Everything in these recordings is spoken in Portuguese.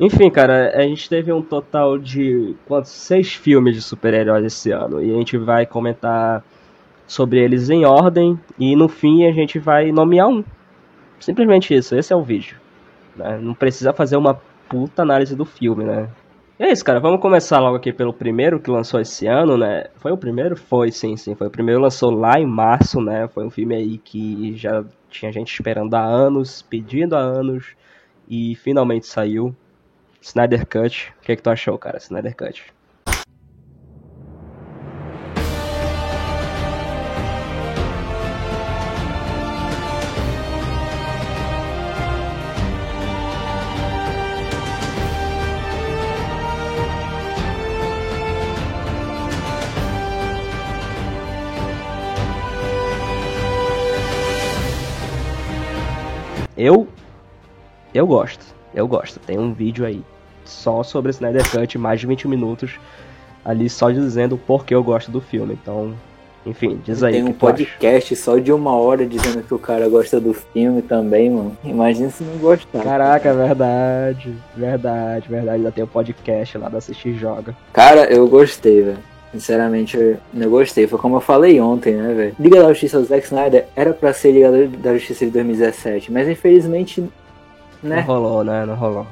Enfim, cara, a gente teve um total de quantos? Seis filmes de super-heróis esse ano. E a gente vai comentar sobre eles em ordem. E no fim a gente vai nomear um. Simplesmente isso, esse é o vídeo. Né? Não precisa fazer uma puta análise do filme, né? E é isso, cara. Vamos começar logo aqui pelo primeiro que lançou esse ano, né? Foi o primeiro? Foi, sim, sim. Foi o primeiro, lançou lá em março, né? Foi um filme aí que já tinha gente esperando há anos, pedindo há anos, e finalmente saiu. Snyder Cut. O que, é que tu achou, cara? Snyder Cut. Eu eu gosto. Eu gosto. Tem um vídeo aí só sobre Snyder Cut, mais de 20 minutos, ali só dizendo o porquê eu gosto do filme. Então, enfim, diz aí. Tem um podcast só de uma hora dizendo que o cara gosta do filme também, mano. Imagina se não gostar. Caraca, é verdade. Verdade, verdade. Ainda tem o um podcast lá da Assistir Joga. Cara, eu gostei, velho. Sinceramente, eu, gostei. Foi como eu falei ontem, né, velho? Liga da Justiça do Zack Snyder era pra ser Liga da Justiça de 2017, mas infelizmente né? Não rolou, né? Não rolou.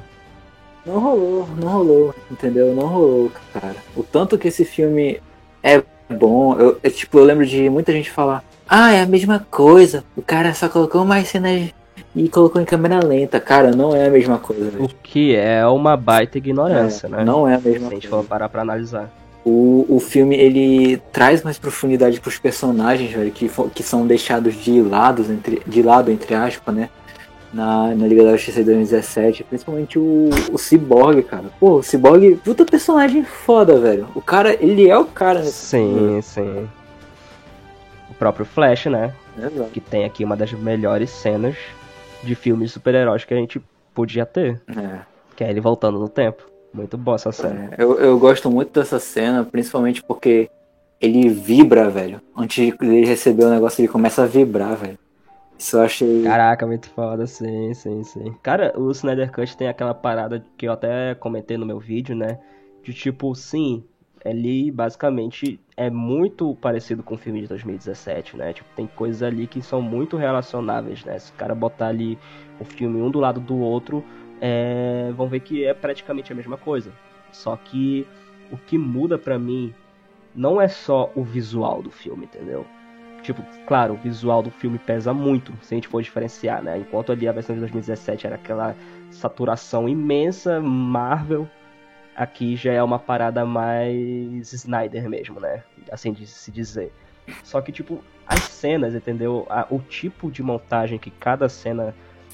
Não rolou, não rolou, entendeu? Não rolou, cara. O tanto que esse filme é bom, eu, eu, tipo, eu lembro de muita gente falar, ah, é a mesma coisa, o cara só colocou mais cenas e colocou em câmera lenta. Cara, não é a mesma coisa. O que é uma baita ignorância, é, né? Não é a mesma coisa. Se a gente for parar pra analisar. O, o filme, ele traz mais profundidade pros personagens, velho, que, que são deixados de lado, entre, de lado, entre aspas, né? Na, na Liga da Justiça de 2017, principalmente o, o Cyborg, cara. Pô, o Cyborg, puta personagem foda, velho. O cara, ele é o cara nesse Sim, filme. sim. O próprio Flash, né? Exato. Que tem aqui uma das melhores cenas de filmes de super-heróis que a gente podia ter. É. Que é ele voltando no tempo. Muito boa essa cena. É, eu, eu gosto muito dessa cena, principalmente porque ele vibra, velho. Antes de ele receber o negócio, ele começa a vibrar, velho. Isso eu achei. Caraca, muito foda, sim, sim, sim. Cara, o Snyder Cut tem aquela parada que eu até comentei no meu vídeo, né? De tipo, sim, ele basicamente é muito parecido com o filme de 2017, né? Tipo, tem coisas ali que são muito relacionáveis, né? Se o cara botar ali o filme um do lado do outro, é... vão ver que é praticamente a mesma coisa. Só que o que muda pra mim não é só o visual do filme, entendeu? Tipo, claro, o visual do filme pesa muito, se a gente for diferenciar, né? Enquanto ali a versão de 2017 era aquela saturação imensa, Marvel, aqui já é uma parada mais Snyder mesmo, né? Assim de se dizer. Só que, tipo, as cenas, entendeu? o tipo de montagem que cada cena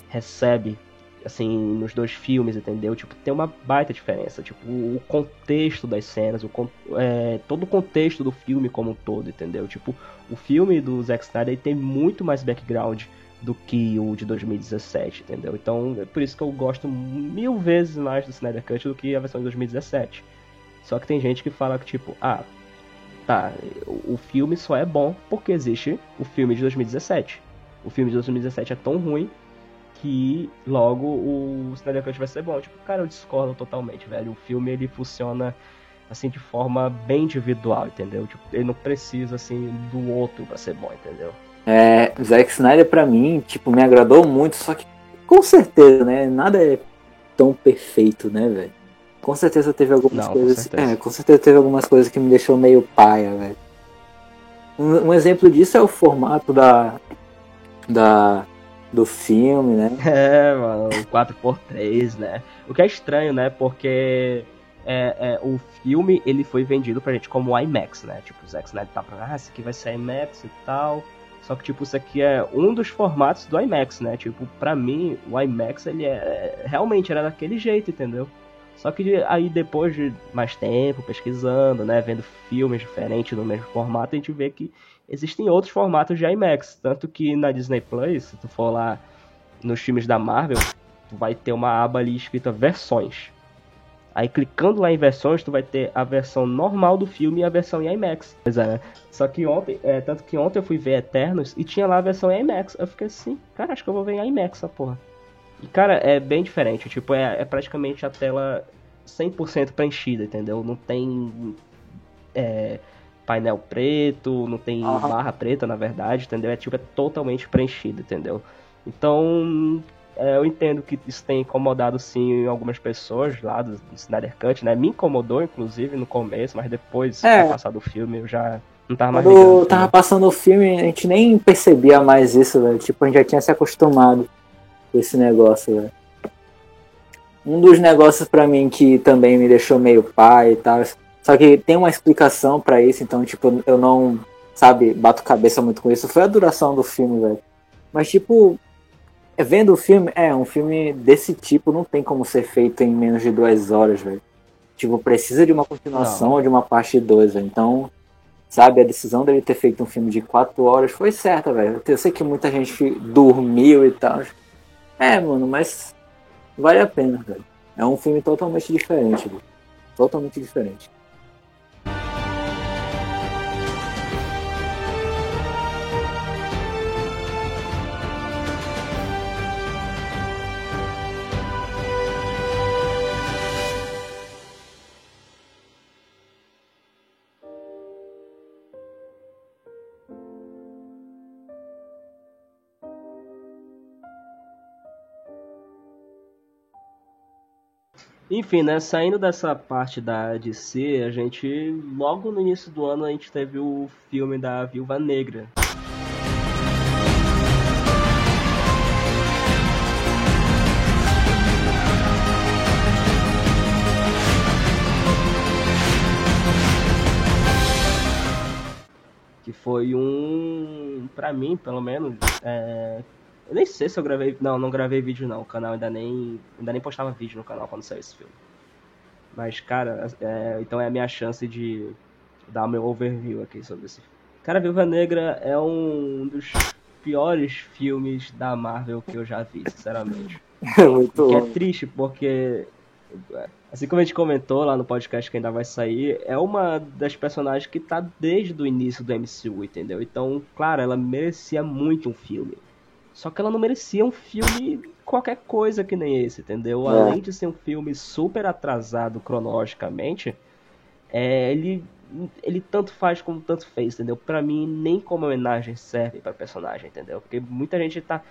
recebe assim, nos dois filmes, entendeu? Tipo, tem uma baita diferença. Tipo, o contexto das cenas, o, é, todo o contexto do filme como um todo, entendeu? Tipo, o filme do Zack Snyder tem muito mais background do que o de 2017, entendeu? Então, é por isso que eu gosto mil vezes mais do Snyder Cut do que a versão de 2017. Só que tem gente que fala que, tipo, ah, tá, o filme só é bom porque existe o filme de 2017. O filme de 2017 é tão ruim que logo o Snyder Cut vai ser bom. Tipo, cara, eu discordo totalmente, velho. O filme ele funciona assim de forma bem individual, entendeu? Tipo, ele não precisa assim do outro para ser bom, entendeu? É, Zack Snyder para mim, tipo, me agradou muito, só que com certeza, né, nada é tão perfeito, né, velho? Com certeza teve algumas não, coisas, com é, com certeza teve algumas coisas que me deixou meio paia, velho. Um, um exemplo disso é o formato da da do filme, né? É, mano, 4x3, né? O que é estranho, né? Porque é, é, o filme ele foi vendido pra gente como IMAX, né? Tipo, o Zack Snyder tá pra, ah, isso aqui vai ser IMAX e tal. Só que, tipo, isso aqui é um dos formatos do IMAX, né? Tipo, pra mim, o IMAX, ele é. Realmente era daquele jeito, entendeu? Só que aí depois de mais tempo pesquisando, né, vendo filmes diferentes no mesmo formato, a gente vê que existem outros formatos de IMAX, tanto que na Disney Plus, se tu for lá nos filmes da Marvel, tu vai ter uma aba ali escrita versões. Aí clicando lá em versões, tu vai ter a versão normal do filme e a versão em IMAX. Pois é, né? Só que ontem, é, tanto que ontem eu fui ver Eternos e tinha lá a versão em IMAX. Eu fiquei assim, cara, acho que eu vou ver em IMAX essa porra. E, cara, é bem diferente. Tipo, é, é praticamente a tela 100% preenchida, entendeu? Não tem é, painel preto, não tem uhum. barra preta, na verdade, entendeu? É tipo, é totalmente preenchido, entendeu? Então, é, eu entendo que isso tem incomodado sim algumas pessoas lá do, do Snyder Cut, né? Me incomodou, inclusive, no começo, mas depois, é. passar passado o filme, eu já não tava mais Quando ligando, tava passando o filme, a gente nem percebia mais isso, velho. Tipo, a gente já tinha se acostumado com esse negócio, velho. Um dos negócios para mim que também me deixou meio pai e tal, só que tem uma explicação para isso, então, tipo, eu não, sabe, bato cabeça muito com isso, foi a duração do filme, velho. Mas, tipo, vendo o filme, é, um filme desse tipo não tem como ser feito em menos de duas horas, velho. Tipo, precisa de uma continuação não. ou de uma parte 2, velho. Então, sabe, a decisão dele ter feito um filme de quatro horas foi certa, velho. Eu sei que muita gente dormiu e tal. É, mano, mas vale a pena, velho. É um filme totalmente diferente, velho. Totalmente diferente. Enfim, né, saindo dessa parte da DC, a gente logo no início do ano a gente teve o filme da Viúva Negra. Que foi um, para mim, pelo menos, é, eu nem sei se eu gravei. Não, não gravei vídeo não. O canal ainda nem. Ainda nem postava vídeo no canal quando saiu esse filme. Mas, cara, é, então é a minha chance de dar meu overview aqui sobre esse filme. Cara, Viúva Negra é um dos piores filmes da Marvel que eu já vi, sinceramente. É muito que é triste, porque. Assim como a gente comentou lá no podcast que ainda vai sair, é uma das personagens que tá desde o início do MCU, entendeu? Então, claro, ela merecia muito um filme. Só que ela não merecia um filme qualquer coisa que nem esse, entendeu? É. Além de ser um filme super atrasado cronologicamente, é, ele, ele tanto faz como tanto fez, entendeu? Pra mim, nem como homenagem serve para personagem, entendeu? Porque muita gente tá.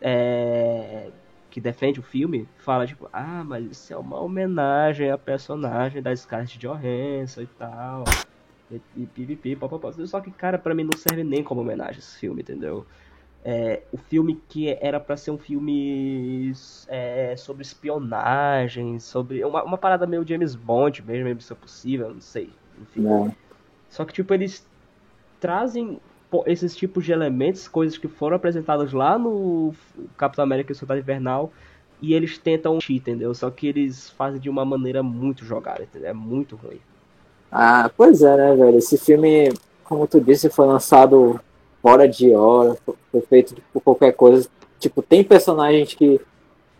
É, que defende o filme fala tipo, ah, mas isso é uma homenagem à personagem da Scarlett Johansson e tal. E, e pipipi, papapá. Só que, cara, pra mim não serve nem como homenagem esse filme, entendeu? É, o filme que era para ser um filme é, sobre espionagem, sobre uma, uma, parada meio James Bond mesmo, se é possível, não sei. Enfim. Não. Só que tipo eles trazem esses tipos de elementos, coisas que foram apresentadas lá no Capitão América e Soldado Invernal, e eles tentam cheat, entendeu? Só que eles fazem de uma maneira muito jogada, entendeu? É muito ruim. Ah, pois é, né, velho? Esse filme, como tu disse, foi lançado fora de hora, foi feito por qualquer coisa. Tipo, tem personagens que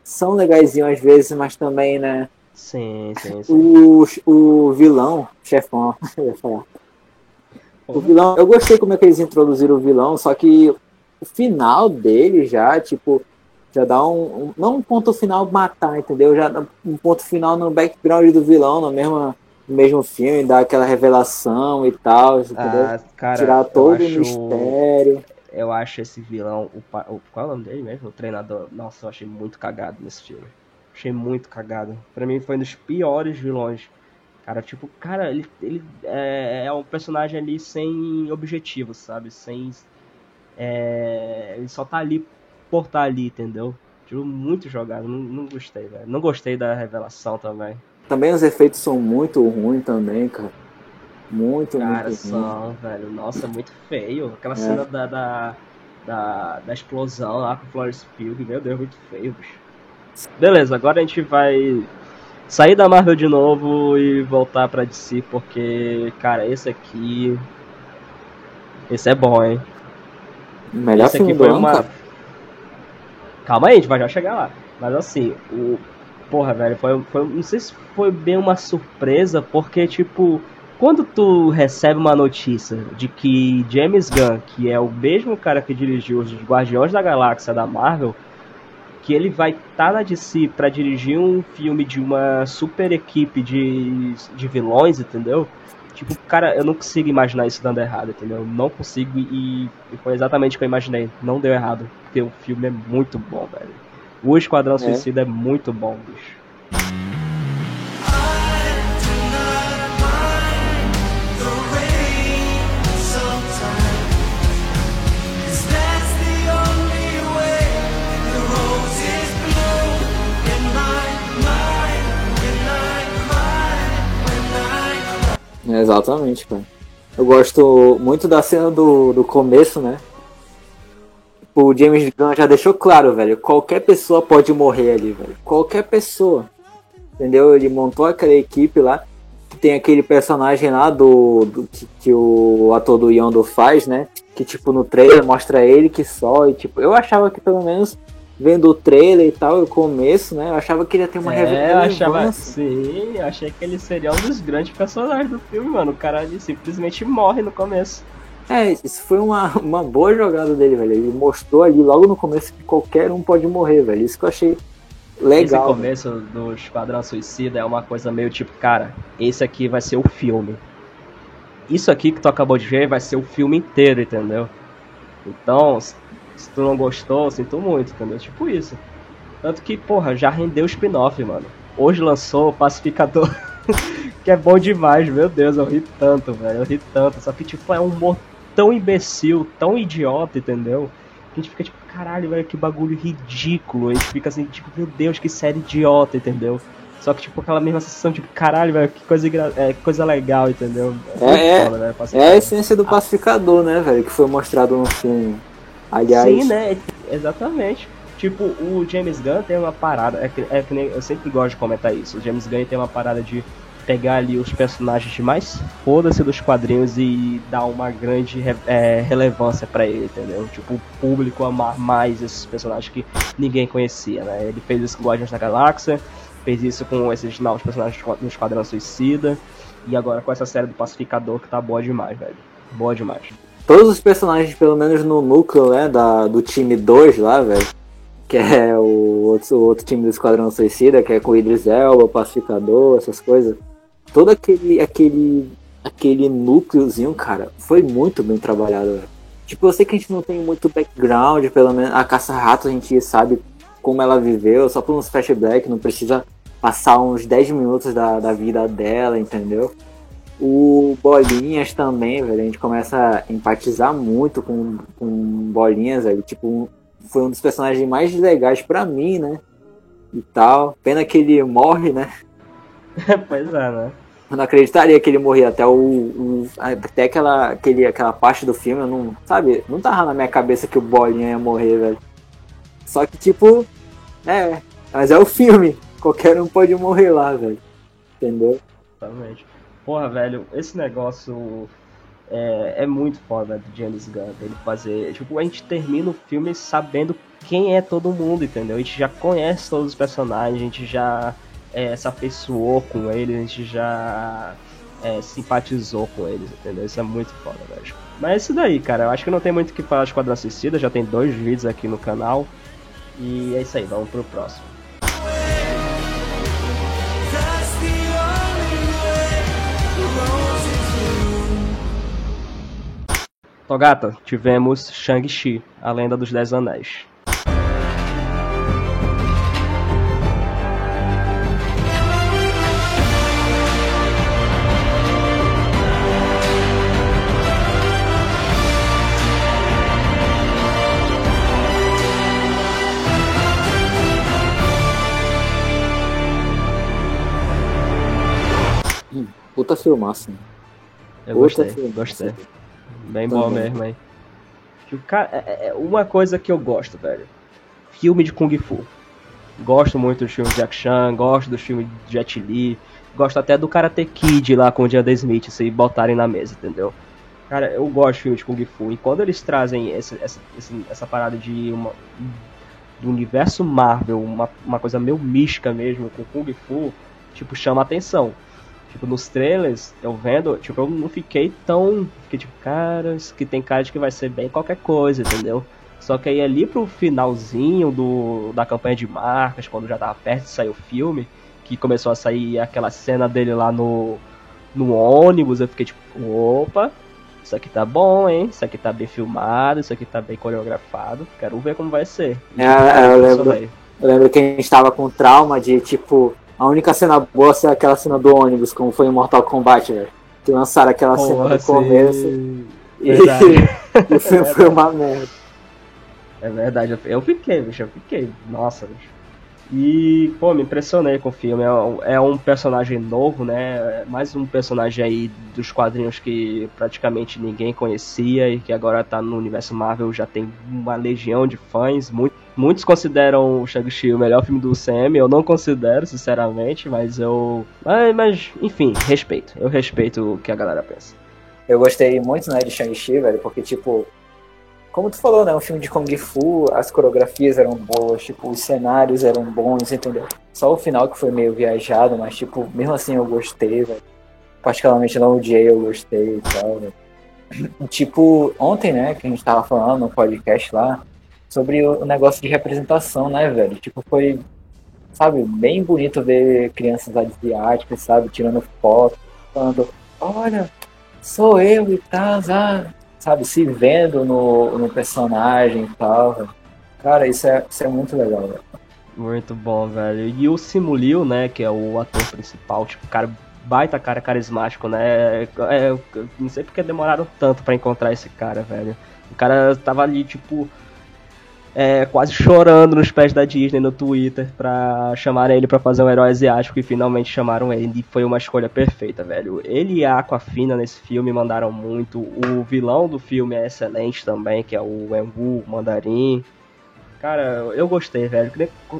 são legaisinhos às vezes, mas também, né? Sim, sim, sim. O, o vilão, chefão, eu ia falar. O vilão, eu gostei como é que eles introduziram o vilão, só que o final dele já, tipo, já dá um, um não um ponto final matar, entendeu? Já dá um ponto final no background do vilão, no mesmo no mesmo filme, dar aquela revelação e tal? Ah, cara, Tirar todo acho, o mistério. Eu acho esse vilão, o, o, qual é o nome dele mesmo? O treinador. Nossa, eu achei muito cagado nesse filme. Achei muito cagado. Pra mim foi um dos piores vilões. Cara, tipo, cara, ele, ele é, é um personagem ali sem objetivo, sabe? Sem. É, ele só tá ali por estar tá ali, entendeu? Tipo, muito jogado. Não, não gostei, velho. Não gostei da revelação também. Também os efeitos são muito ruins também, cara. Muito, cara, muito ruim. velho. Nossa, muito feio. Aquela é. cena da, da, da, da, explosão lá com o Florence Pugh, meu Deus, muito feio, bicho. Beleza, agora a gente vai sair da Marvel de novo e voltar pra DC, porque, cara, esse aqui. Esse é bom, hein? Melhor esse aqui foi uma. Calma aí, a gente vai já chegar lá. Mas assim, o, porra, velho, foi, foi, não sei se foi bem uma surpresa, porque, tipo, quando tu recebe uma notícia de que James Gunn, que é o mesmo cara que dirigiu os Guardiões da Galáxia da Marvel, que ele vai estar tá na DC para dirigir um filme de uma super equipe de, de vilões, entendeu? Tipo, cara, eu não consigo imaginar isso dando errado, entendeu? Não consigo e, e foi exatamente o que eu imaginei. Não deu errado, porque o filme é muito bom, velho. O Esquadrão é. Suicida é muito bom, bicho. Exatamente, cara. Eu gosto muito da cena do, do começo, né? O James Gunn já deixou claro, velho. Qualquer pessoa pode morrer ali, velho. Qualquer pessoa. Entendeu? Ele montou aquela equipe lá. Tem aquele personagem lá do, do que, que, o ator do Yondo faz, né? Que tipo no trailer mostra ele que só. E tipo, eu achava que pelo menos vendo o trailer e tal, o começo, né? Eu achava que ele ia ter uma é, eu achava, sim, achei que ele seria um dos grandes personagens do filme, mano. O cara simplesmente morre no começo. É, isso foi uma, uma boa jogada dele, velho. Ele mostrou ali logo no começo que qualquer um pode morrer, velho. Isso que eu achei legal. Esse começo do Esquadrão Suicida é uma coisa meio tipo, cara, esse aqui vai ser o filme. Isso aqui que tu acabou de ver vai ser o filme inteiro, entendeu? Então, se tu não gostou, sinto muito, entendeu? Tipo isso. Tanto que, porra, já rendeu o spin-off, mano. Hoje lançou o Pacificador, que é bom demais, meu Deus, eu ri tanto, velho, eu ri tanto. Só que, tipo, é um humor tão imbecil, tão idiota, entendeu? Que a gente fica tipo, caralho, velho, que bagulho ridículo. A gente fica assim, tipo, meu Deus, que série idiota, entendeu? Só que, tipo, aquela mesma sensação, tipo, caralho, velho, que coisa, é, coisa legal, entendeu? É, é, foda, né? é a essência do pacificador, né, velho, que foi mostrado no filme. Aliás. Sim, né? Exatamente. Tipo, o James Gunn tem uma parada. É que, é que nem, eu sempre gosto de comentar isso. O James Gunn tem uma parada de pegar ali os personagens mais foda-se dos quadrinhos e dar uma grande é, relevância para ele, entendeu? Tipo, o público amar mais esses personagens que ninguém conhecia, né? Ele fez isso com Guardiões da Galáxia, fez isso com esses novos personagens do Esquadrão Suicida, e agora com essa série do Pacificador que tá boa demais, velho. Boa demais todos os personagens, pelo menos no núcleo, né, da, do time 2 lá, velho, que é o outro, o outro time do Esquadrão Suicida, que é com o Idris Elba, Pacificador, essas coisas. Todo aquele, aquele, aquele núcleozinho, cara, foi muito bem trabalhado. Tipo, eu sei que a gente não tem muito background, pelo menos a caça-rato a gente sabe como ela viveu, só por uns flashbacks, não precisa passar uns 10 minutos da, da vida dela, entendeu? O Bolinhas também, velho, a gente começa a empatizar muito com, com Bolinhas, velho. Tipo, foi um dos personagens mais legais para mim, né? E tal. Pena que ele morre, né? pois é, né? Eu não acreditaria que ele morria até o, o, até aquela aquele, aquela parte do filme, eu não, sabe, não tava na minha cabeça que o Bolinha ia morrer, velho. Só que tipo, é, mas é o filme, qualquer um pode morrer lá, velho. Entendeu? Exatamente. Porra, velho, esse negócio é, é muito foda do James Gunn, ele fazer. Tipo, a gente termina o filme sabendo quem é todo mundo, entendeu? A gente já conhece todos os personagens, a gente já é, se afeiçoou com eles, a gente já é, simpatizou com eles, entendeu? Isso é muito foda, velho. Mas é isso daí, cara. Eu acho que não tem muito o que falar de Esquadrão Suicida, já tem dois vídeos aqui no canal. E é isso aí, vamos pro próximo. Togata, tivemos Shang-Chi, a lenda dos Dez Anéis. Puta filmaço. Eu Puta gostei, gostei. Bem Também. bom mesmo, hein? Cara, é, é, é uma coisa que eu gosto, velho. Filme de Kung Fu. Gosto muito dos filmes de Jack Chan, gosto dos filmes de Jet Li, gosto até do Karate Kid lá com o Jaden Smith, se botarem na mesa, entendeu? Cara, eu gosto de filmes de Kung Fu. E quando eles trazem esse, essa, essa parada de uma, do universo Marvel, uma, uma coisa meio mística mesmo, com Kung Fu, tipo, chama atenção. Tipo, nos trailers, eu vendo, tipo, eu não fiquei tão. Fiquei tipo, caras, que tem cara de que vai ser bem qualquer coisa, entendeu? Só que aí ali pro finalzinho do, da campanha de marcas, quando já tava perto de sair o filme, que começou a sair aquela cena dele lá no, no ônibus, eu fiquei tipo, opa, isso aqui tá bom, hein? Isso aqui tá bem filmado, isso aqui tá bem coreografado. Quero ver como vai ser. É, eu, lembro, eu lembro que a gente tava com trauma de, tipo, a única cena boa é aquela cena do ônibus, como foi em Mortal Kombat, velho. Que lançaram aquela Porra, cena no começo. E, e o filme foi uma merda. É verdade, eu fiquei, bicho, eu fiquei. Nossa, bicho. E, pô, me impressionei com o filme. É, é um personagem novo, né? Mais um personagem aí dos quadrinhos que praticamente ninguém conhecia e que agora tá no universo Marvel, já tem uma legião de fãs. Muito, muitos consideram o Shang-Chi o melhor filme do CM. Eu não considero, sinceramente, mas eu. Mas, mas, enfim, respeito. Eu respeito o que a galera pensa. Eu gostei muito, né, de Shang-Chi, velho, porque, tipo, como tu falou, né? Um filme de Kung Fu, as coreografias eram boas, tipo, os cenários eram bons, entendeu? Só o final que foi meio viajado, mas, tipo, mesmo assim eu gostei, velho. Particularmente não odiei, eu gostei e tal, velho. Tipo, ontem, né, que a gente tava falando no podcast lá, sobre o negócio de representação, né, velho? Tipo, foi, sabe, bem bonito ver crianças asiáticas, sabe, tirando foto, falando, olha, sou eu e tal, ah, sabe, se vendo no, no personagem e tal. Cara, isso é, isso é muito legal, velho. Muito bom, velho. E o Simulio, né, que é o ator principal, tipo, cara, baita cara carismático, né? É, não sei porque demoraram tanto para encontrar esse cara, velho. O cara tava ali, tipo, é, quase chorando nos pés da Disney no Twitter pra chamar ele para fazer um herói asiático e finalmente chamaram ele. E foi uma escolha perfeita, velho. Ele e a Aquafina nesse filme mandaram muito. O vilão do filme é excelente também, que é o Wenwu Mandarim. Cara, eu gostei, velho.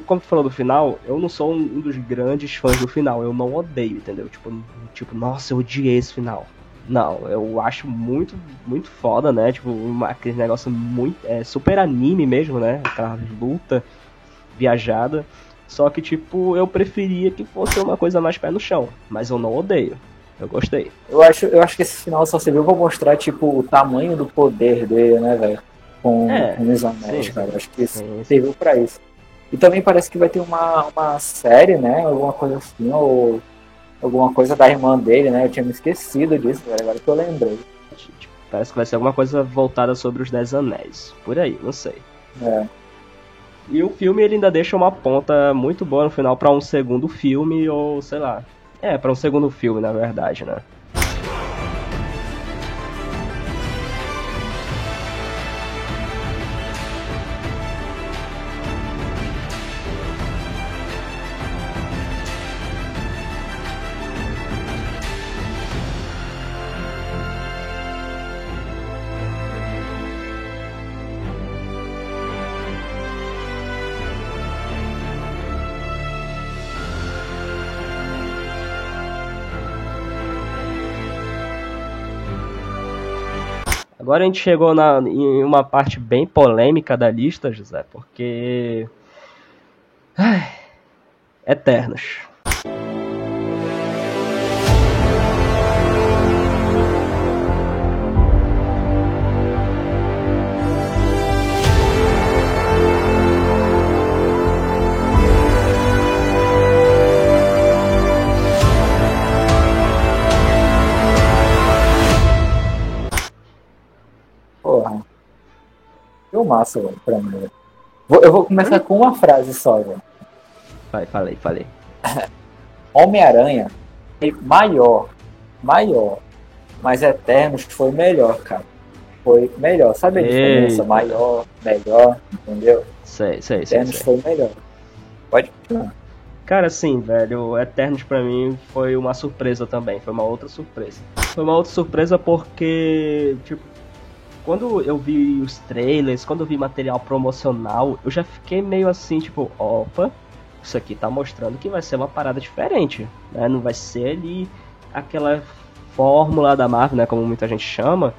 Como tu falou do final, eu não sou um dos grandes fãs do final. Eu não odeio, entendeu? Tipo, tipo nossa, eu odiei esse final. Não, eu acho muito, muito foda, né? Tipo, uma, aquele negócio muito. É, super anime mesmo, né? Aquela luta viajada. Só que, tipo, eu preferia que fosse uma coisa mais pé no chão. Mas eu não odeio. Eu gostei. Eu acho, eu acho que esse final só serviu pra mostrar, tipo, o tamanho do poder dele, né, velho? Com, é, com os anéis, sim, cara. Eu acho que isso sim, serviu pra isso. E também parece que vai ter uma, uma série, né? Alguma coisa assim, ou alguma coisa da irmã dele, né? Eu tinha me esquecido disso, velho, agora que eu lembrei. Parece que vai ser alguma coisa voltada sobre os Dez Anéis. Por aí, não sei. É. E o filme ele ainda deixa uma ponta muito boa no final para um segundo filme, ou sei lá. É, para um segundo filme, na verdade, né? Agora a gente chegou na, em uma parte bem polêmica da lista, José, porque. Ai, Eternos. Massa, velho, pra mim. Eu vou começar com uma frase só, velho. Vai, falei, falei. Homem-Aranha é maior, maior, mas Eternos foi melhor, cara. Foi melhor, sabe a diferença? Maior, melhor, entendeu? Sei, sei, Eternos sei, foi melhor. Pode continuar. Cara, sim, velho, Eternos para mim foi uma surpresa também, foi uma outra surpresa. Foi uma outra surpresa porque, tipo, quando eu vi os trailers, quando eu vi material promocional, eu já fiquei meio assim, tipo, opa, isso aqui tá mostrando que vai ser uma parada diferente, né? Não vai ser ali aquela fórmula da Marvel, né, como muita gente chama,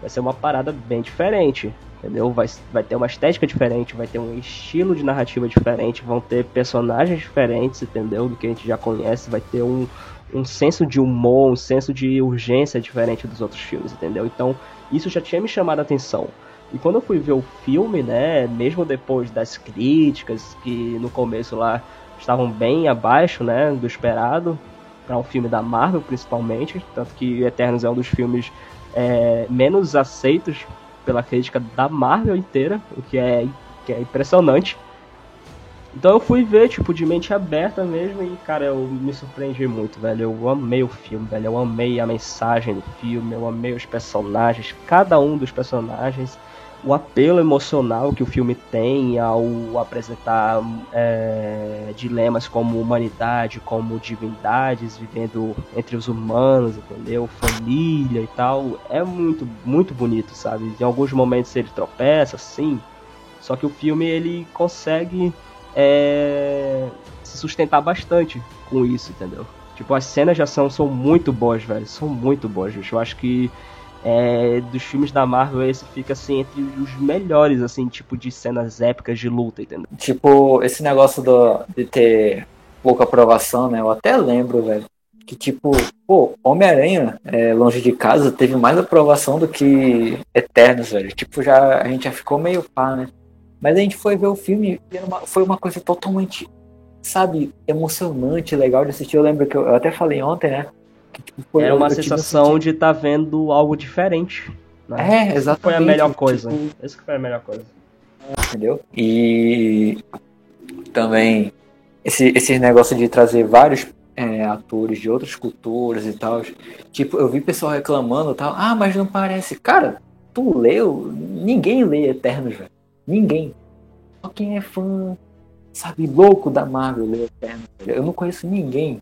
vai ser uma parada bem diferente, entendeu? Vai, vai ter uma estética diferente, vai ter um estilo de narrativa diferente, vão ter personagens diferentes, entendeu? Do que a gente já conhece, vai ter um, um senso de humor, um senso de urgência diferente dos outros filmes, entendeu? Então, isso já tinha me chamado a atenção. E quando eu fui ver o filme, né, mesmo depois das críticas, que no começo lá estavam bem abaixo, né, do esperado, para um filme da Marvel principalmente, tanto que Eternos é um dos filmes é, menos aceitos pela crítica da Marvel inteira, o que é, que é impressionante. Então eu fui ver, tipo, de mente aberta mesmo e, cara, eu me surpreendi muito, velho. Eu amei o filme, velho. Eu amei a mensagem do filme, eu amei os personagens, cada um dos personagens o apelo emocional que o filme tem ao apresentar é, dilemas como humanidade, como divindades vivendo entre os humanos, entendeu? Família e tal, é muito, muito bonito, sabe? Em alguns momentos ele tropeça, sim, só que o filme ele consegue é, se sustentar bastante com isso, entendeu? Tipo, as cenas de ação são muito boas, velho, são muito boas, gente. Eu acho que é, dos filmes da Marvel, esse fica assim entre os melhores, assim, tipo de cenas épicas de luta, entendeu? Tipo, esse negócio do, de ter pouca aprovação, né? Eu até lembro, velho. Que tipo, pô, Homem-Aranha, é, longe de casa, teve mais aprovação do que Eternos, velho. Tipo, já, a gente já ficou meio pá, né? Mas a gente foi ver o filme e uma, foi uma coisa totalmente, sabe, emocionante, legal de assistir. Eu lembro que eu, eu até falei ontem, né? Foi, Era uma sensação de estar tá vendo algo diferente. Né? É, exatamente. Foi a melhor coisa. Tipo... Essa foi a melhor coisa. Entendeu? E também esse, esse negócio de trazer vários é, atores de outras culturas e tal. Tipo, eu vi pessoal reclamando tal. Ah, mas não parece. Cara, tu leu? Ninguém lê Eternos, velho. Ninguém. Só quem é fã, sabe, louco da Marvel lê Eternos. Eu não conheço ninguém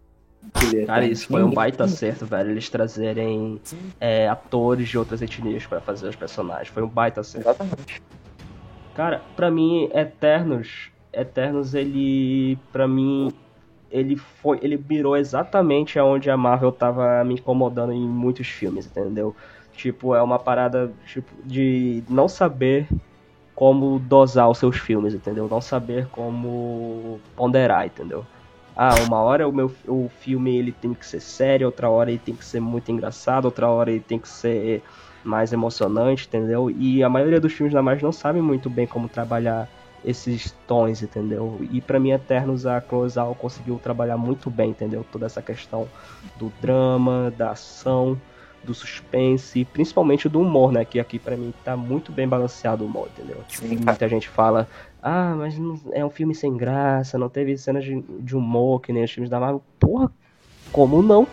Cara, isso foi um baita acerto, velho. Eles trazerem é, atores de outras etnias para fazer os personagens. Foi um baita acerto. Exatamente. Cara, pra mim, Eternos. Eternos, ele. Pra mim. Ele foi. Ele virou exatamente aonde a Marvel tava me incomodando em muitos filmes, entendeu? Tipo, é uma parada tipo, de não saber como dosar os seus filmes, entendeu? Não saber como ponderar, entendeu? ah, uma hora o meu o filme ele tem que ser sério, outra hora ele tem que ser muito engraçado, outra hora ele tem que ser mais emocionante, entendeu? E a maioria dos filmes da Marvel não sabe muito bem como trabalhar esses tons, entendeu? E para mim Eternos a Closal conseguiu trabalhar muito bem, entendeu? Toda essa questão do drama, da ação, do suspense, principalmente do humor, né? Que aqui para mim tá muito bem balanceado o humor, entendeu? Sim, Muita gente fala, ah, mas não, é um filme sem graça, não teve cenas de, de humor que nem os filmes da Marvel. Porra, como não?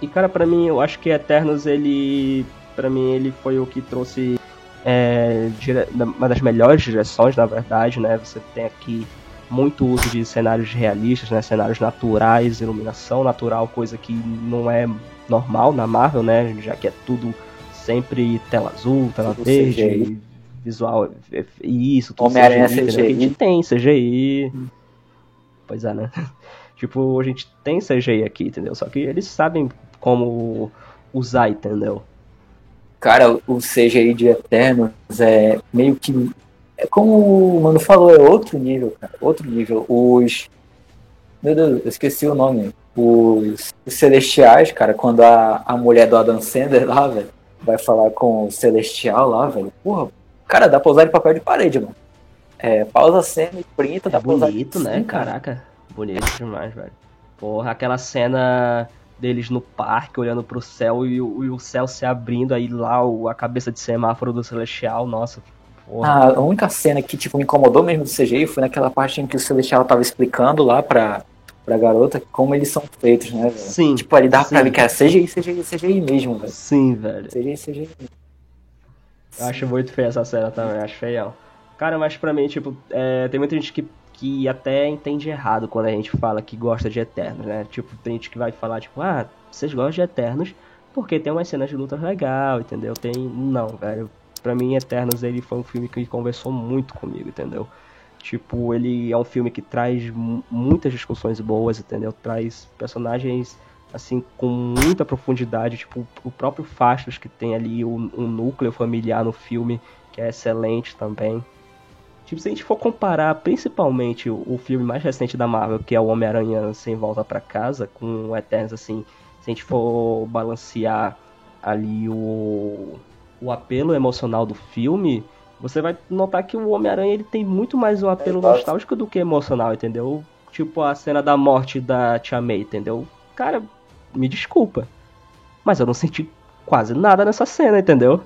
E cara, para mim, eu acho que Eternos, ele. para mim, ele foi o que trouxe é, dire... uma das melhores direções, na verdade, né? Você tem aqui muito uso de cenários realistas, né? Cenários naturais, iluminação natural, coisa que não é normal na Marvel, né? Já que é tudo sempre tela azul, tela tudo verde, visual e isso, tudo Homem-Aranha CGI. CGI. A gente tem CGI. Hum. Pois é, né? tipo, a gente tem CGI aqui, entendeu? Só que eles sabem como usar, entendeu? Cara, o CGI de Eternos é meio que. É como o Mano falou, é outro nível, cara. Outro nível. Os. Meu Deus, eu esqueci o nome. Os, os Celestiais, cara, quando a, a mulher do Adam Sandler lá, velho, vai falar com o Celestial lá, velho. Porra, Cara, dá pra usar de papel de parede, mano. É, pausa a cena e printa, é dá pra bonito, usar. né? Caraca, bonito demais, velho. Porra, aquela cena deles no parque olhando pro céu e o, e o céu se abrindo aí lá, o, a cabeça de semáforo do Celestial, nossa. Porra. Ah, a única cena que tipo, me incomodou mesmo do CGI foi naquela parte em que o Celestial tava explicando lá pra, pra garota como eles são feitos, né? Velho? Sim. Tipo, ali dava sim. pra ver que era CGI, CGI, CGI mesmo, velho. Sim, velho. CGI, CGI mesmo. Eu acho muito feia essa cena também, acho feião. Cara, mas pra mim, tipo, é, tem muita gente que, que até entende errado quando a gente fala que gosta de Eternos, né? Tipo, tem gente que vai falar, tipo, ah, vocês gostam de Eternos porque tem umas cenas de luta legal, entendeu? Tem. Não, velho. Pra mim, Eternos ele foi um filme que conversou muito comigo, entendeu? Tipo, ele é um filme que traz muitas discussões boas, entendeu? Traz personagens assim, com muita profundidade, tipo, o próprio Fastos, que tem ali um, um, núcleo familiar no filme, que é excelente também. Tipo, se a gente for comparar principalmente o, filme mais recente da Marvel, que é o Homem-Aranha Sem Volta para Casa, com o Eternos, assim, se a gente for balancear ali o, o apelo emocional do filme, você vai notar que o Homem-Aranha ele tem muito mais um apelo é, nostálgico do que emocional, entendeu? Tipo a cena da morte da Tia May, entendeu? Cara, me desculpa. Mas eu não senti quase nada nessa cena, entendeu?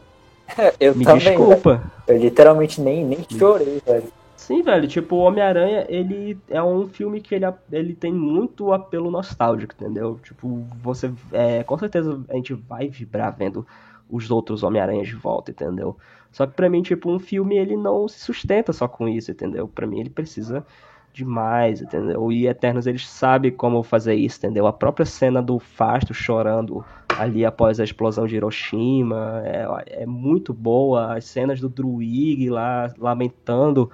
eu me também, desculpa. Velho. Eu literalmente nem, nem chorei, velho. Sim, velho, tipo, o Homem-Aranha, ele é um filme que ele, ele tem muito apelo nostálgico, entendeu? Tipo, você, é, com certeza a gente vai vibrar vendo os outros Homem-Aranhas de volta, entendeu? Só que pra mim, tipo, um filme ele não se sustenta só com isso, entendeu? Pra mim ele precisa de mais, entendeu? E Eternos eles sabem como fazer isso, entendeu? A própria cena do Fasto chorando ali após a explosão de Hiroshima é, é muito boa. As cenas do Druig lá lamentando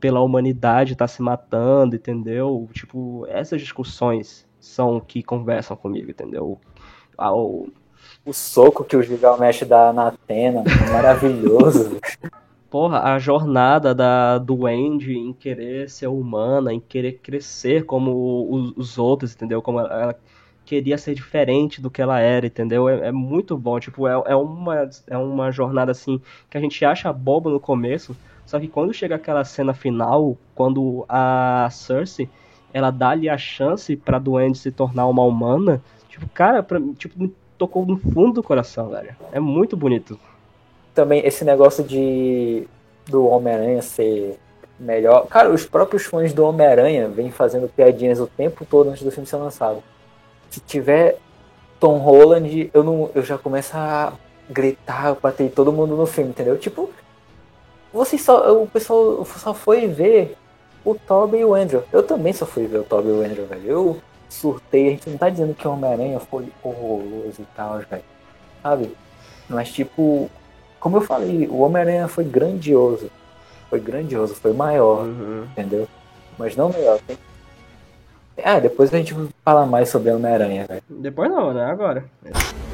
pela humanidade estar tá se matando, entendeu? Tipo, essas discussões são que conversam comigo, entendeu? Ao, o soco que o Gilgamesh dá na Atena, é maravilhoso. Porra, a jornada da do Andy em querer ser humana, em querer crescer como os, os outros, entendeu? Como ela, ela, queria ser diferente do que ela era, entendeu? É, é muito bom, tipo, é, é, uma, é uma jornada assim que a gente acha boba no começo, só que quando chega aquela cena final, quando a Cersei ela dá-lhe a chance pra Duende se tornar uma humana, tipo, cara, pra, tipo, tocou no fundo do coração, velho. É muito bonito. Também esse negócio de do Homem-Aranha ser melhor. Cara, os próprios fãs do Homem-Aranha vêm fazendo piadinhas o tempo todo antes do filme ser lançado. Se tiver Tom Holland, eu não eu já começo a gritar, bater todo mundo no filme, entendeu? Tipo, você só o pessoal só foi ver o Tobey e o Andrew. Eu também só fui ver o Tobey e o Andrew, velho. Eu surtei. A gente não tá dizendo que o Homem-Aranha foi horroroso e tal, velho. Sabe? Mas, tipo, como eu falei, o Homem-Aranha foi grandioso. Foi grandioso, foi maior, uhum. entendeu? Mas não melhor. Tem... Ah, depois a gente fala mais sobre Homem-Aranha, velho. Depois não, né? Agora. Cara,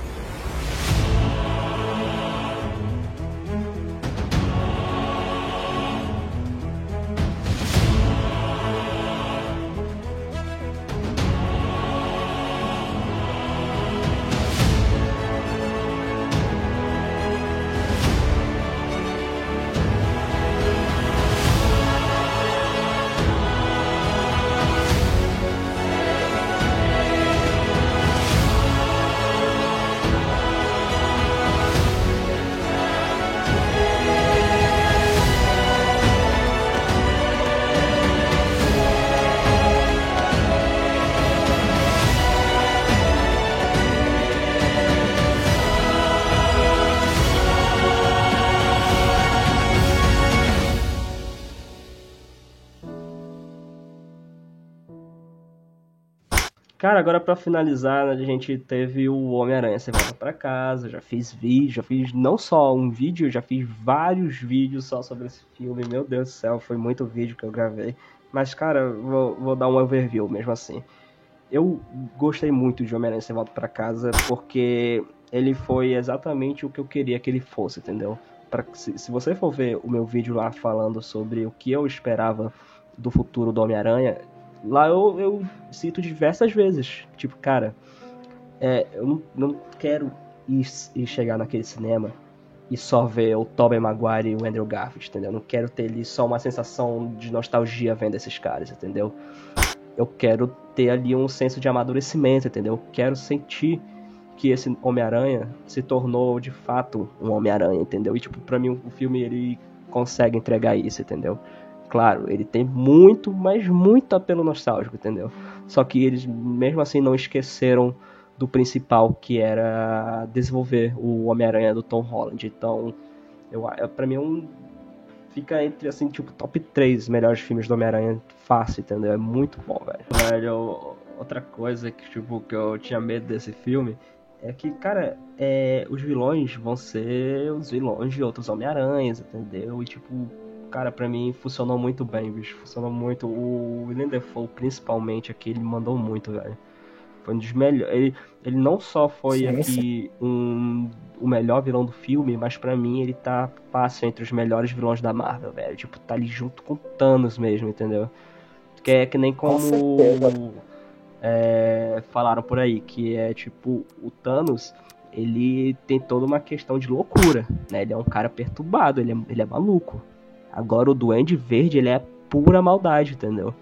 agora para finalizar, a gente teve o Homem-Aranha Você Volta Pra Casa, já fiz vídeo, já fiz não só um vídeo, já fiz vários vídeos só sobre esse filme. Meu Deus do céu, foi muito vídeo que eu gravei. Mas, cara, vou, vou dar um overview mesmo assim. Eu gostei muito de Homem-Aranha Você Volta Pra Casa porque ele foi exatamente o que eu queria que ele fosse, entendeu? Pra, se, se você for ver o meu vídeo lá falando sobre o que eu esperava do futuro do Homem-Aranha, lá eu, eu cito diversas vezes. Tipo, cara, é, eu não, não quero ir, ir, chegar naquele cinema e só ver o Tobey Maguire e o Andrew Garfield, entendeu? Eu não quero ter ali só uma sensação de nostalgia vendo esses caras, entendeu? Eu quero ter ali um senso de amadurecimento, entendeu? Eu quero sentir que esse Homem-Aranha se tornou de fato um Homem-Aranha, entendeu? E tipo, pra mim o filme ele consegue entregar isso, entendeu? Claro, ele tem muito, mas muito apelo nostálgico, entendeu? Só que eles, mesmo assim, não esqueceram do principal, que era desenvolver o Homem-Aranha do Tom Holland. Então, eu, pra mim, é um, fica entre, assim, tipo, top 3 melhores filmes do Homem-Aranha fácil, entendeu? É muito bom, velho. Velho, outra coisa que, tipo, que eu tinha medo desse filme é que, cara, é, os vilões vão ser os vilões de outros Homem-Aranhas, entendeu? E, tipo, cara, para mim funcionou muito bem, bicho. Funcionou muito. O William Defoe, principalmente, aqui, ele mandou muito, velho. Foi um dos melhores. Ele, ele não só foi sim, aqui sim. Um, o melhor vilão do filme, mas para mim ele tá fácil entre os melhores vilões da Marvel, velho. Tipo, tá ali junto com Thanos mesmo, entendeu? Que é que nem como. Com é, falaram por aí, que é tipo, o Thanos, ele tem toda uma questão de loucura, né? Ele é um cara perturbado, ele é, ele é maluco. Agora o Duende Verde, ele é pura maldade, entendeu?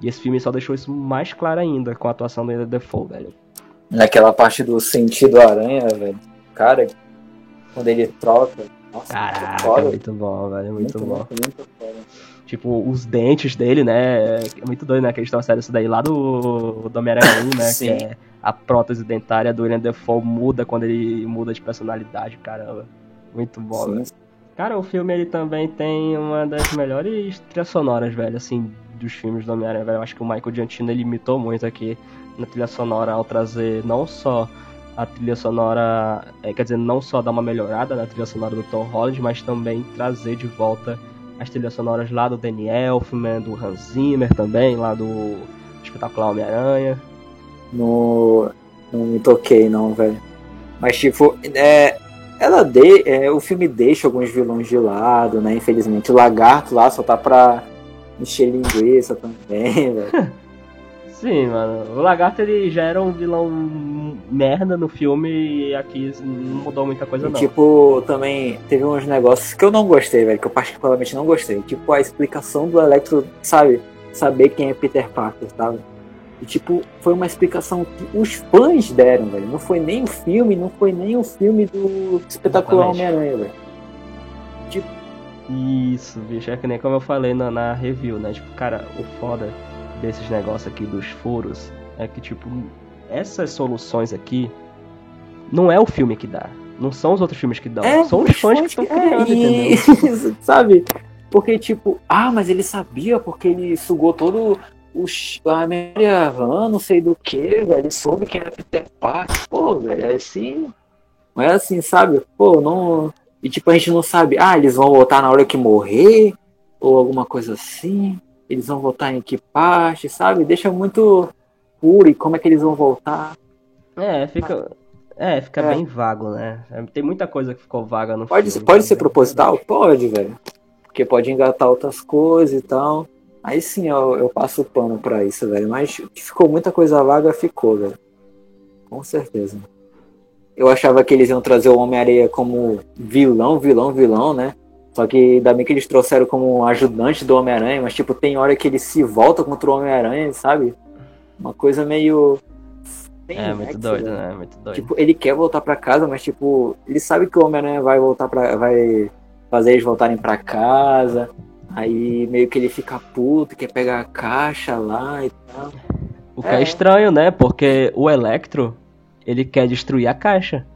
E esse filme só deixou isso mais claro ainda com a atuação do Defoe, velho. Naquela parte do sentido aranha, velho. Cara, quando ele troca. Nossa, Caraca, foda. muito bom, velho. Muito, muito bom. Muito, muito tipo, os dentes dele, né? É muito doido, né? Que eles trouxeram isso daí lá do, do Homem-Aranha 1, né? Sim. Que é a prótese dentária do William Defoe muda quando ele muda de personalidade, caramba. Muito bom, Sim. Né? Cara, o filme ele também tem uma das melhores trilhas sonoras, velho, assim, dos filmes do Homem-Aranha, velho. Eu acho que o Michael Giantino ele imitou muito aqui na trilha sonora ao trazer não só a trilha sonora, é, quer dizer, não só dar uma melhorada na trilha sonora do Tom Holland, mas também trazer de volta as trilhas sonoras lá do Danny Elfman, do Hans Zimmer também, lá do Espetacular Homem-Aranha. No... Não me toquei não, velho. Mas tipo, é, ela de, é, o filme deixa alguns vilões de lado, né? Infelizmente. O lagarto lá só tá pra encher linguiça também, velho. Sim, mano. O lagarto ele já era um vilão merda no filme e aqui não mudou muita coisa, e, não. Tipo, também teve uns negócios que eu não gostei, velho. Que eu particularmente não gostei. Tipo, a explicação do Electro, sabe? Saber quem é Peter Parker, sabe? E, tipo, foi uma explicação que os fãs deram, velho. Não foi nem o filme, não foi nem o filme do espetacular Homem-Aranha, velho. Tipo. Isso, bicho, é que nem como eu falei na, na review, né? Tipo, cara, o foda desses negócios aqui dos furos é que, tipo, essas soluções aqui não é o filme que dá. Não são os outros filmes que dão. É, são os fãs que estão criando, é, entendeu? Sabe? Porque, tipo, ah, mas ele sabia porque ele sugou todo o, a memória RAM, não sei do que, velho, soube quem era Peter Parker, pô, velho, é assim. Não é assim, sabe? Pô, não. E tipo, a gente não sabe, ah, eles vão voltar na hora que morrer, ou alguma coisa assim, eles vão voltar em que parte, sabe? Deixa muito puro e como é que eles vão voltar. É, fica. É, fica é. bem vago, né? Tem muita coisa que ficou vaga no pode, filme. Pode ser proposital? Pode, velho. Porque pode engatar outras coisas e tal. Aí sim eu, eu passo o pano pra isso, velho. Mas que ficou muita coisa vaga, ficou, velho. Com certeza. Eu achava que eles iam trazer o Homem-Areia como vilão, vilão, vilão, né? Só que ainda bem que eles trouxeram como ajudante do Homem-Aranha, mas tipo, tem hora que ele se volta contra o Homem-Aranha, sabe? Uma coisa meio. é, muito doido, né? Muito doido. Tipo, ele quer voltar para casa, mas tipo, ele sabe que o Homem-Aranha vai voltar para vai fazer eles voltarem para casa. Aí meio que ele fica puto, quer pegar a caixa lá e tal. O que é, é estranho, né? Porque o Electro, ele quer destruir a caixa.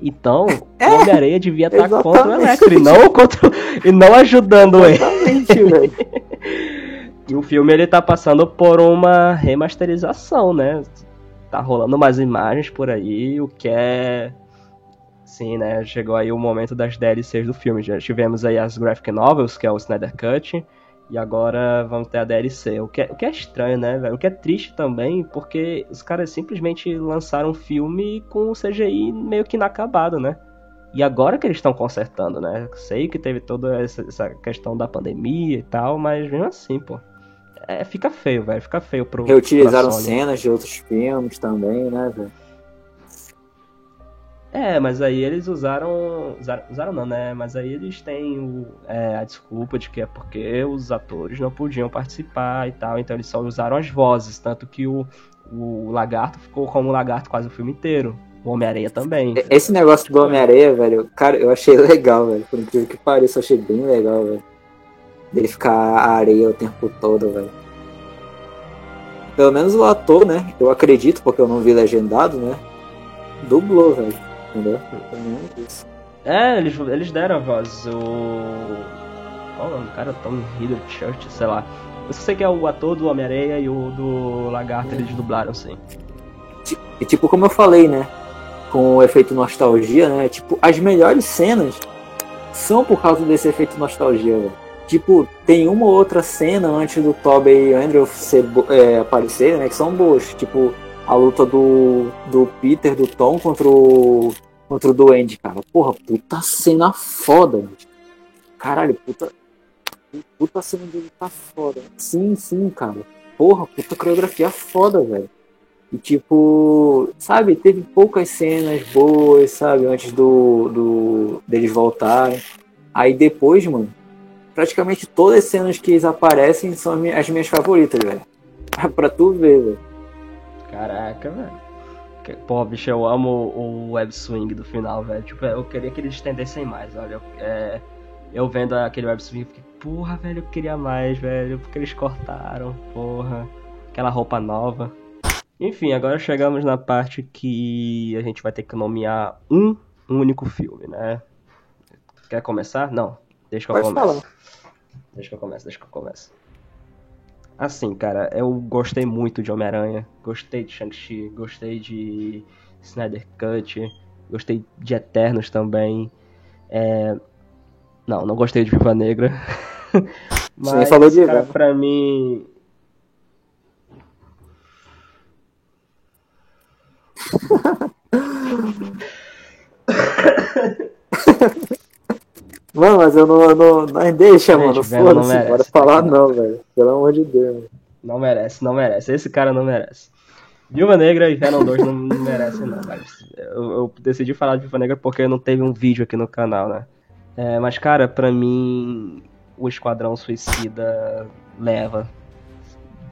Então, é, o Homem-Aranha devia estar exatamente. contra o Electro e não, contra, e não ajudando exatamente, ele. Velho. e o filme ele tá passando por uma remasterização, né? Tá rolando umas imagens por aí, o que é Sim, né? Chegou aí o momento das DLCs do filme. Já tivemos aí as graphic novels, que é o Snyder Cut, e agora vamos ter a DLC. O que é, o que é estranho, né, velho? O que é triste também, porque os caras simplesmente lançaram um filme com o CGI meio que inacabado, né? E agora que eles estão consertando, né? Sei que teve toda essa, essa, questão da pandemia e tal, mas mesmo assim, pô. É, fica feio, velho. Fica feio pro. Reutilizaram cenas de outros filmes também, né, velho? É, mas aí eles usaram, usaram. Usaram, não, né? Mas aí eles têm o, é, a desculpa de que é porque os atores não podiam participar e tal, então eles só usaram as vozes. Tanto que o, o lagarto ficou como lagarto quase o filme inteiro. O Homem-Areia também. Esse negócio do Homem-Areia, velho, cara, eu achei legal, velho. Por incrível que pareça, eu achei bem legal, velho. Dele ficar a areia o tempo todo, velho. Pelo menos o ator, né? Eu acredito, porque eu não vi legendado, né? Dublou, velho entendeu? É, eles, eles deram a voz. O. Qual o nome do cara? Tom Church, sei lá. Eu sei que é o ator do Homem-Areia e o do Lagarto, eles dublaram, sim. E tipo, como eu falei, né? Com o efeito nostalgia, né? Tipo, as melhores cenas são por causa desse efeito nostalgia, velho. Tipo, tem uma ou outra cena antes do Tobey e o Andrew ser, é, aparecer, né? Que são boas. Tipo, a luta do, do Peter, do Tom contra o, contra o Duende, cara. Porra, puta cena foda, bicho. Caralho, puta. Puta cena dele tá foda. Sim, sim, cara. Porra, puta coreografia foda, velho. E tipo, sabe, teve poucas cenas boas, sabe, antes do, do deles voltarem. Aí depois, mano, praticamente todas as cenas que eles aparecem são as minhas favoritas, velho. pra tu ver, velho. Caraca, velho. Pô, bicho, eu amo o web swing do final, velho. Tipo, eu queria que eles estendessem mais, olha. É, eu vendo aquele web swing, fiquei, porra, velho, eu queria mais, velho. Porque eles cortaram, porra. Aquela roupa nova. Enfim, agora chegamos na parte que a gente vai ter que nomear um único filme, né? Quer começar? Não, deixa que eu comece. Falar. Deixa que eu comece, deixa que eu comece. Assim, cara, eu gostei muito de Homem-Aranha, gostei de Shang-Chi, gostei de Snyder Cut, gostei de Eternos também. É... Não, não gostei de Viva Negra. Mas, Você falou de cara, pra mim. Mano, mas eu não. não, não deixa, Gente, mano. Foda-se, bora falar não, velho. Pelo amor de Deus. Não merece, não merece. Esse cara não merece. Viúva Negra e Venom 2 não, não merecem, não. Mas eu, eu, decidi falar de Viúva Negra porque não teve um vídeo aqui no canal, né? É, mas, cara, pra mim, o Esquadrão Suicida leva.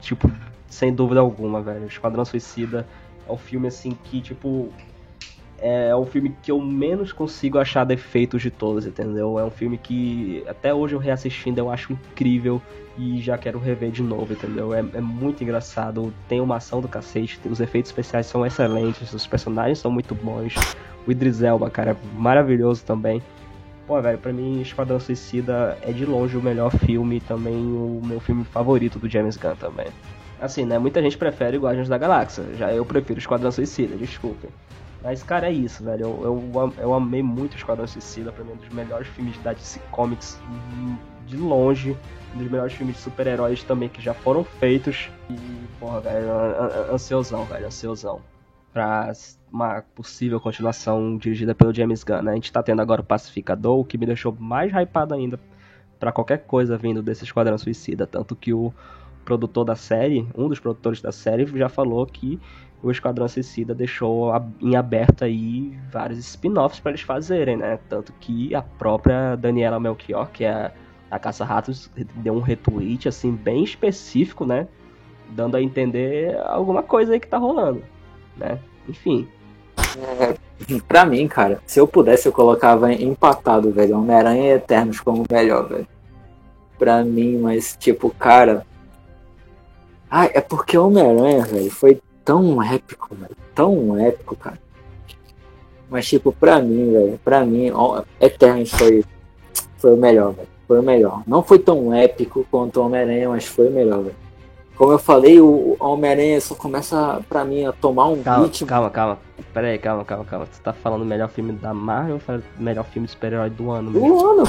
Tipo, sem dúvida alguma, velho. O Esquadrão Suicida é um filme, assim, que, tipo, é o filme que eu menos consigo achar defeitos de todos, entendeu? É um filme que até hoje eu reassistindo eu acho incrível e já quero rever de novo, entendeu? É, é muito engraçado, tem uma ação do cacete, os efeitos especiais são excelentes, os personagens são muito bons, o Idris Elba, cara, é maravilhoso também. Pô, velho, pra mim Esquadrão Suicida é de longe o melhor filme também o meu filme favorito do James Gunn também. Assim, né? Muita gente prefere Guardiões da Galáxia. Já eu prefiro Esquadrão Suicida, desculpe. Mas, cara, é isso, velho. Eu, eu, eu amei muito Esquadrão Suicida, pra mim um dos melhores filmes da DC Comics de longe. Um dos melhores filmes de super-heróis também que já foram feitos. E, porra, velho, ansiosão, velho, ansiosão. Pra uma possível continuação dirigida pelo James Gunn, né? A gente tá tendo agora o Pacificador, o que me deixou mais hypado ainda para qualquer coisa vindo desse Esquadrão Suicida. Tanto que o produtor da série, um dos produtores da série, já falou que o Esquadrão Suicida deixou em aberto aí vários spin-offs para eles fazerem, né? Tanto que a própria Daniela Melchior, que é a Caça-Ratos, deu um retweet, assim, bem específico, né? Dando a entender alguma coisa aí que tá rolando, né? Enfim. É, pra mim, cara, se eu pudesse, eu colocava empatado, velho. Homem-Aranha e Eternos como melhor, velho. Pra mim, mas, tipo, cara. Ah, é porque Homem-Aranha, velho, foi tão épico, velho. Tão épico, cara. Mas, tipo, pra mim, velho, pra mim, Eternos foi, foi o melhor, velho. Foi o melhor. Não foi tão épico quanto o Homem-Aranha, mas foi o melhor, velho. Como eu falei, o Homem-Aranha só começa, pra mim, a tomar um calma, ritmo. Calma, calma. Pera aí, calma, calma, calma. Você tá falando o melhor filme da Marvel ou melhor filme de super-herói do ano? Do mesmo? ano!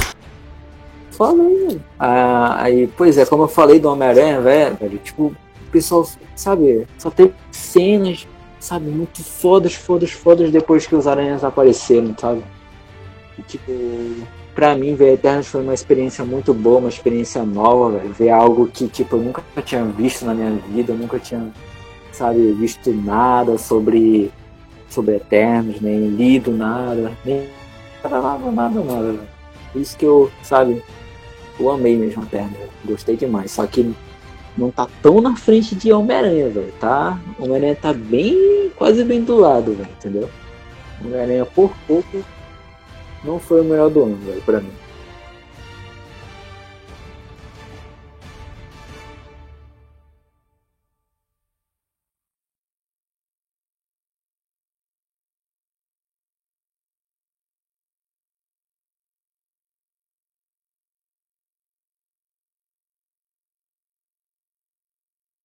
Fala aí, velho. Ah, aí, pois é, como eu falei do Homem-Aranha, velho, tipo, pessoal, sabe, só tem cenas, sabe, muito fodas, fodas, fodas depois que os aranhas apareceram, sabe? E, tipo, pra mim, ver Eternos foi uma experiência muito boa, uma experiência nova, véio. ver algo que, tipo, eu nunca tinha visto na minha vida, eu nunca tinha, sabe, visto nada sobre, sobre Eternos, nem lido nada, nem nada, nada, nada. Isso que eu, sabe, eu amei mesmo Eternos, gostei demais, só que não tá tão na frente de Homem-Aranha, velho, tá? Homem-Aranha tá bem, quase bem do lado, velho, entendeu? Homem-Aranha por pouco não foi o melhor do ano, velho, pra mim.